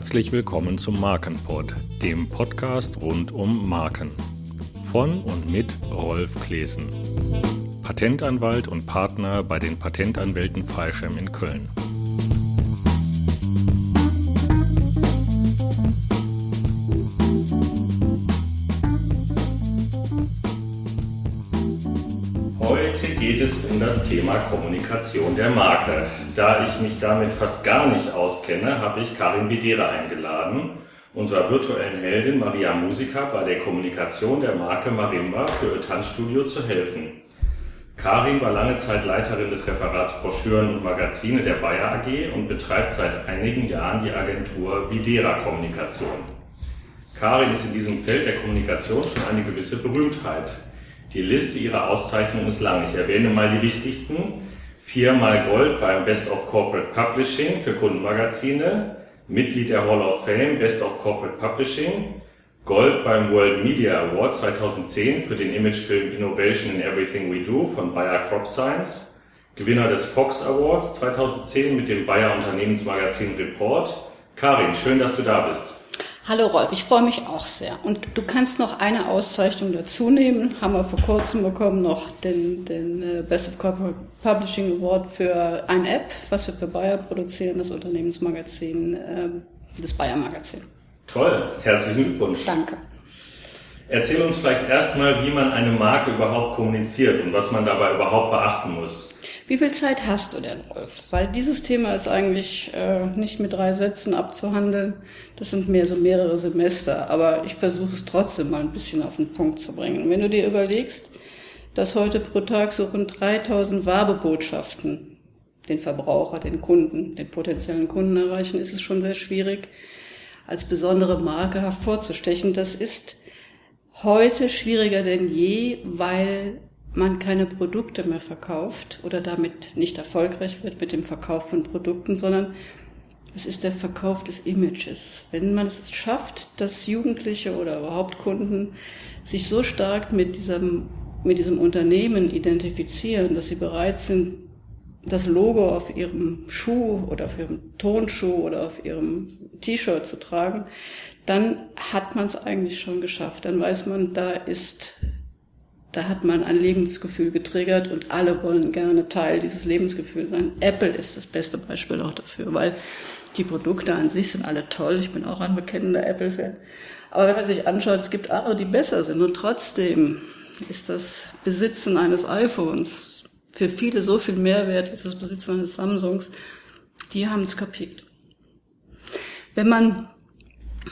Herzlich willkommen zum Markenpod, dem Podcast rund um Marken. Von und mit Rolf Klesen, Patentanwalt und Partner bei den Patentanwälten Freischem in Köln. Geht es um das Thema Kommunikation der Marke. Da ich mich damit fast gar nicht auskenne, habe ich Karin Videra eingeladen, unserer virtuellen Heldin Maria Musica bei der Kommunikation der Marke Marimba für ihr Tanzstudio zu helfen. Karin war lange Zeit Leiterin des Referats Broschüren und Magazine der Bayer AG und betreibt seit einigen Jahren die Agentur Videra Kommunikation. Karin ist in diesem Feld der Kommunikation schon eine gewisse Berühmtheit. Die Liste ihrer Auszeichnungen ist lang. Ich erwähne mal die wichtigsten. Viermal Gold beim Best of Corporate Publishing für Kundenmagazine, Mitglied der Hall of Fame Best of Corporate Publishing, Gold beim World Media Award 2010 für den Imagefilm Innovation in Everything We Do von Bayer Crop Science, Gewinner des Fox Awards 2010 mit dem Bayer Unternehmensmagazin Report. Karin, schön, dass du da bist. Hallo Rolf, ich freue mich auch sehr. Und du kannst noch eine Auszeichnung dazu nehmen. Haben wir vor kurzem bekommen noch den, den äh, Best of Corporate Publishing Award für eine App, was wir für Bayer produzieren, das Unternehmensmagazin, äh, das Bayer Magazin. Toll, herzlichen Glückwunsch. Danke. Erzähl uns vielleicht erstmal, wie man eine Marke überhaupt kommuniziert und was man dabei überhaupt beachten muss. Wie viel Zeit hast du denn, Rolf? Weil dieses Thema ist eigentlich äh, nicht mit drei Sätzen abzuhandeln. Das sind mehr so mehrere Semester. Aber ich versuche es trotzdem mal ein bisschen auf den Punkt zu bringen. Wenn du dir überlegst, dass heute pro Tag so rund 3000 Werbebotschaften den Verbraucher, den Kunden, den potenziellen Kunden erreichen, ist es schon sehr schwierig, als besondere Marke hervorzustechen. Das ist heute schwieriger denn je, weil man keine Produkte mehr verkauft oder damit nicht erfolgreich wird mit dem Verkauf von Produkten, sondern es ist der Verkauf des Images. Wenn man es schafft, dass Jugendliche oder überhaupt Kunden sich so stark mit diesem, mit diesem Unternehmen identifizieren, dass sie bereit sind, das Logo auf ihrem Schuh oder auf ihrem Tonschuh oder auf ihrem T-Shirt zu tragen, dann hat man es eigentlich schon geschafft. Dann weiß man, da ist da hat man ein Lebensgefühl getriggert und alle wollen gerne Teil dieses Lebensgefühls sein. Apple ist das beste Beispiel auch dafür, weil die Produkte an sich sind alle toll. Ich bin auch ein bekennender Apple-Fan. Aber wenn man sich anschaut, es gibt andere, die besser sind. Und trotzdem ist das Besitzen eines iPhones für viele so viel mehr wert als das Besitzen eines Samsungs. Die haben es kapiert. Wenn man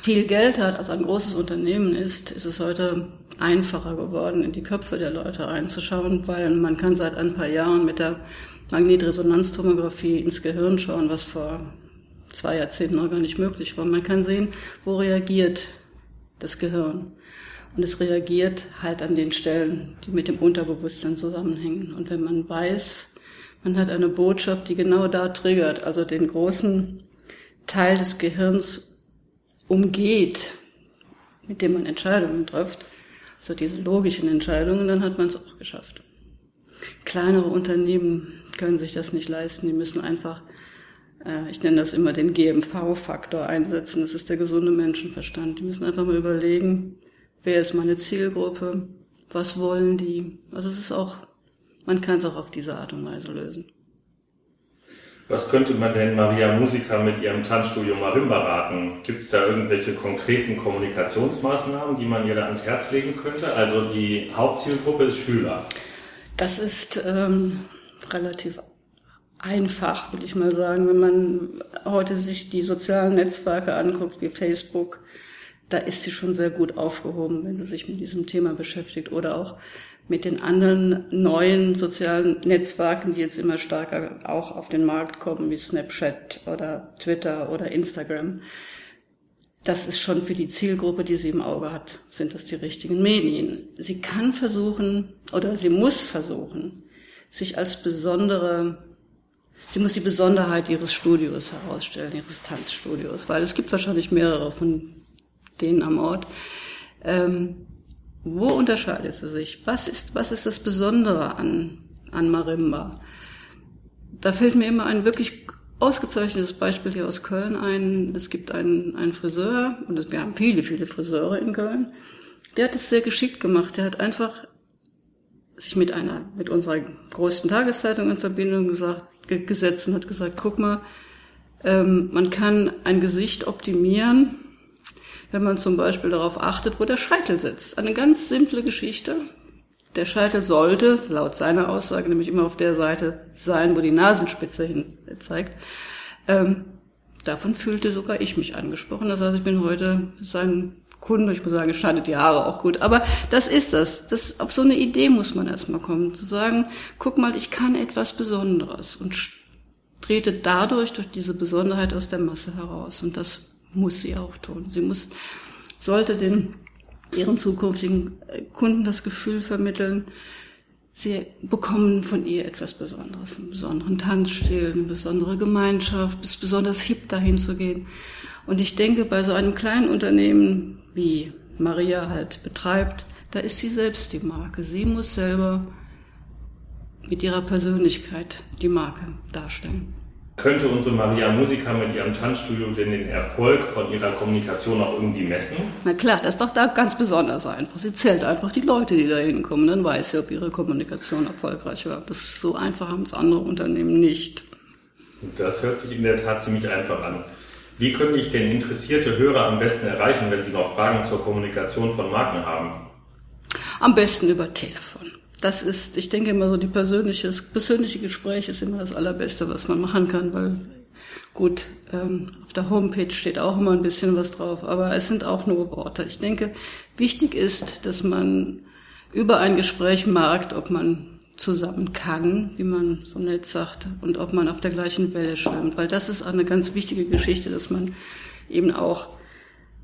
viel Geld hat, also ein großes Unternehmen ist, ist es heute einfacher geworden, in die Köpfe der Leute reinzuschauen, weil man kann seit ein paar Jahren mit der Magnetresonanztomographie ins Gehirn schauen, was vor zwei Jahrzehnten noch gar nicht möglich war. Man kann sehen, wo reagiert das Gehirn. Und es reagiert halt an den Stellen, die mit dem Unterbewusstsein zusammenhängen. Und wenn man weiß, man hat eine Botschaft, die genau da triggert, also den großen Teil des Gehirns umgeht, mit dem man Entscheidungen trifft, so diese logischen Entscheidungen, dann hat man es auch geschafft. Kleinere Unternehmen können sich das nicht leisten, die müssen einfach, ich nenne das immer den GMV-Faktor einsetzen, das ist der gesunde Menschenverstand. Die müssen einfach mal überlegen, wer ist meine Zielgruppe, was wollen die. Also es ist auch, man kann es auch auf diese Art und Weise lösen. Was könnte man denn Maria Musica mit ihrem Tanzstudio Marimba raten? Gibt es da irgendwelche konkreten Kommunikationsmaßnahmen, die man ihr da ans Herz legen könnte? Also die Hauptzielgruppe ist Schüler. Das ist ähm, relativ einfach, würde ich mal sagen. Wenn man heute sich die sozialen Netzwerke anguckt, wie Facebook, da ist sie schon sehr gut aufgehoben, wenn sie sich mit diesem Thema beschäftigt. Oder auch mit den anderen neuen sozialen Netzwerken, die jetzt immer stärker auch auf den Markt kommen, wie Snapchat oder Twitter oder Instagram. Das ist schon für die Zielgruppe, die sie im Auge hat, sind das die richtigen Medien. Sie kann versuchen oder sie muss versuchen, sich als besondere, sie muss die Besonderheit ihres Studios herausstellen, ihres Tanzstudios, weil es gibt wahrscheinlich mehrere von denen am Ort. Ähm, wo unterscheidet sie sich? Was ist, was ist das Besondere an, an Marimba? Da fällt mir immer ein wirklich ausgezeichnetes Beispiel hier aus Köln ein. Es gibt einen, einen Friseur, und wir haben viele, viele Friseure in Köln. Der hat es sehr geschickt gemacht. Der hat einfach sich mit einer, mit unserer größten Tageszeitung in Verbindung gesagt, gesetzt und hat gesagt, guck mal, ähm, man kann ein Gesicht optimieren, wenn man zum Beispiel darauf achtet, wo der Scheitel sitzt. Eine ganz simple Geschichte. Der Scheitel sollte, laut seiner Aussage, nämlich immer auf der Seite sein, wo die Nasenspitze hin zeigt. Ähm, davon fühlte sogar ich mich angesprochen. Das heißt, ich bin heute sein Kunde. Ich muss sagen, es schneidet die Haare auch gut. Aber das ist das. das. Auf so eine Idee muss man erstmal kommen. Zu sagen, guck mal, ich kann etwas Besonderes und trete dadurch durch diese Besonderheit aus der Masse heraus. Und das muss sie auch tun. Sie muss, sollte den ihren zukünftigen Kunden das Gefühl vermitteln, sie bekommen von ihr etwas Besonderes, einen besonderen Tanzstil, eine besondere Gemeinschaft, es ist besonders hip dahin zu gehen. Und ich denke, bei so einem kleinen Unternehmen, wie Maria halt betreibt, da ist sie selbst die Marke. Sie muss selber mit ihrer Persönlichkeit die Marke darstellen. Könnte unsere Maria Musiker mit ihrem Tanzstudio denn den Erfolg von ihrer Kommunikation auch irgendwie messen? Na klar, das ist doch da ganz besonders einfach. Sie zählt einfach die Leute, die da hinkommen, dann weiß sie, ob ihre Kommunikation erfolgreich war. Das ist so einfach haben es andere Unternehmen nicht. Das hört sich in der Tat ziemlich einfach an. Wie könnte ich denn interessierte Hörer am besten erreichen, wenn sie noch Fragen zur Kommunikation von Marken haben? Am besten über Telefon das ist, ich denke immer so, die persönliche, das persönliche Gespräch ist immer das Allerbeste, was man machen kann, weil gut, ähm, auf der Homepage steht auch immer ein bisschen was drauf, aber es sind auch nur Worte. Ich denke, wichtig ist, dass man über ein Gespräch merkt, ob man zusammen kann, wie man so nett sagt, und ob man auf der gleichen Welle schwimmt, weil das ist eine ganz wichtige Geschichte, dass man eben auch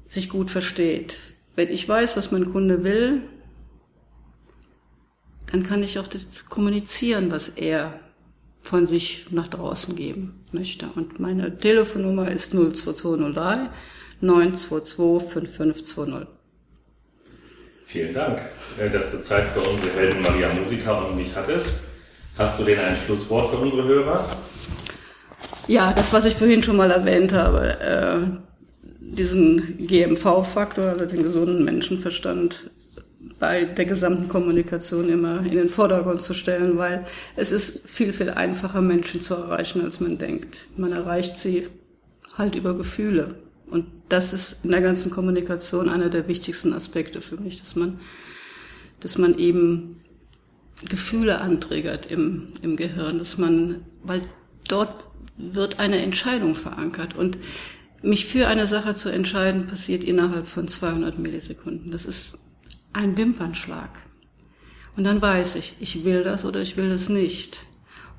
sich gut versteht. Wenn ich weiß, was mein Kunde will, dann kann ich auch das kommunizieren, was er von sich nach draußen geben möchte. Und meine Telefonnummer ist 02203 922 5520. Vielen Dank, äh, dass du Zeit für unsere Helden Maria Musica und mich hattest. Hast du denn ein Schlusswort für unsere Hörer? Ja, das, was ich vorhin schon mal erwähnt habe, äh, diesen GMV-Faktor, also den gesunden Menschenverstand, bei der gesamten Kommunikation immer in den Vordergrund zu stellen, weil es ist viel, viel einfacher, Menschen zu erreichen, als man denkt. Man erreicht sie halt über Gefühle. Und das ist in der ganzen Kommunikation einer der wichtigsten Aspekte für mich, dass man, dass man eben Gefühle anträgert im, im Gehirn, dass man, weil dort wird eine Entscheidung verankert und mich für eine Sache zu entscheiden, passiert innerhalb von 200 Millisekunden. Das ist ein Wimpernschlag. Und dann weiß ich, ich will das oder ich will das nicht.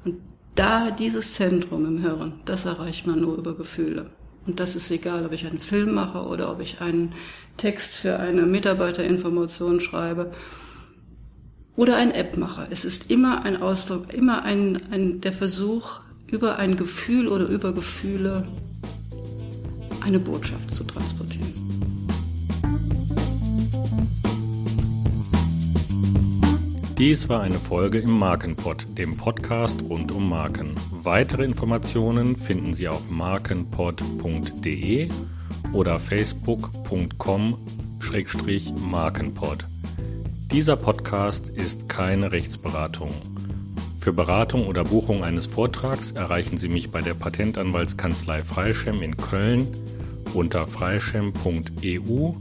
Und da dieses Zentrum im Hirn, das erreicht man nur über Gefühle. Und das ist egal, ob ich einen Film mache oder ob ich einen Text für eine Mitarbeiterinformation schreibe oder ein App mache. Es ist immer ein Ausdruck, immer ein, ein, der Versuch, über ein Gefühl oder über Gefühle eine Botschaft zu transportieren. Dies war eine Folge im Markenpod, dem Podcast rund um Marken. Weitere Informationen finden Sie auf markenpod.de oder facebook.com-markenpod. Dieser Podcast ist keine Rechtsberatung. Für Beratung oder Buchung eines Vortrags erreichen Sie mich bei der Patentanwaltskanzlei Freischem in Köln unter freischem.eu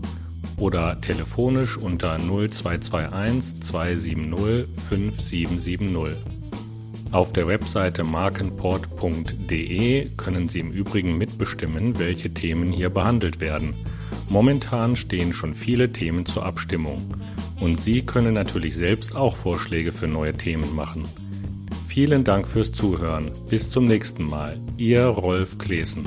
oder telefonisch unter 0221 270 5770. Auf der Webseite markenport.de können Sie im Übrigen mitbestimmen, welche Themen hier behandelt werden. Momentan stehen schon viele Themen zur Abstimmung. Und Sie können natürlich selbst auch Vorschläge für neue Themen machen. Vielen Dank fürs Zuhören. Bis zum nächsten Mal. Ihr Rolf Klesen.